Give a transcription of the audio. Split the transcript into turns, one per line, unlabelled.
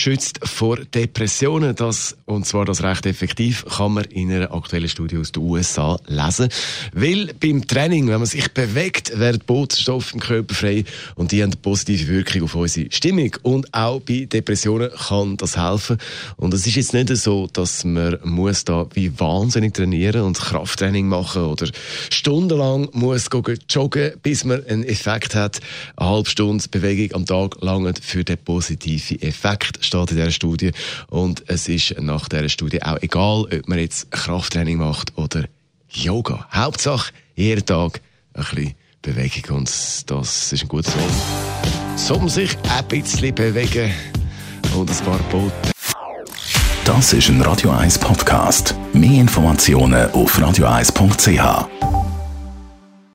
schützt vor Depressionen. Das, und zwar das recht effektiv, kann man in einer aktuellen Studie aus den USA lesen. Weil beim Training, wenn man sich bewegt, werden Botenstoffe im Körper frei und die haben eine positive Wirkung auf unsere Stimmung. Und auch bei Depressionen kann das helfen. Und es ist jetzt nicht so, dass man muss da wie wahnsinnig trainieren und Krafttraining machen oder stundenlang muss joggen, bis man einen Effekt hat. Eine halbe Stunde Bewegung am Tag langt für den positiven Effekt steht in dieser Studie. Und es ist nach dieser Studie auch egal, ob man jetzt Krafttraining macht oder Yoga. Hauptsache, jeden Tag ein bisschen Bewegung und das ist ein gutes Lohn. Soll sich ein bisschen bewegen und ein paar Boten.
Das ist ein Radio 1 Podcast. Mehr Informationen auf radio1.ch.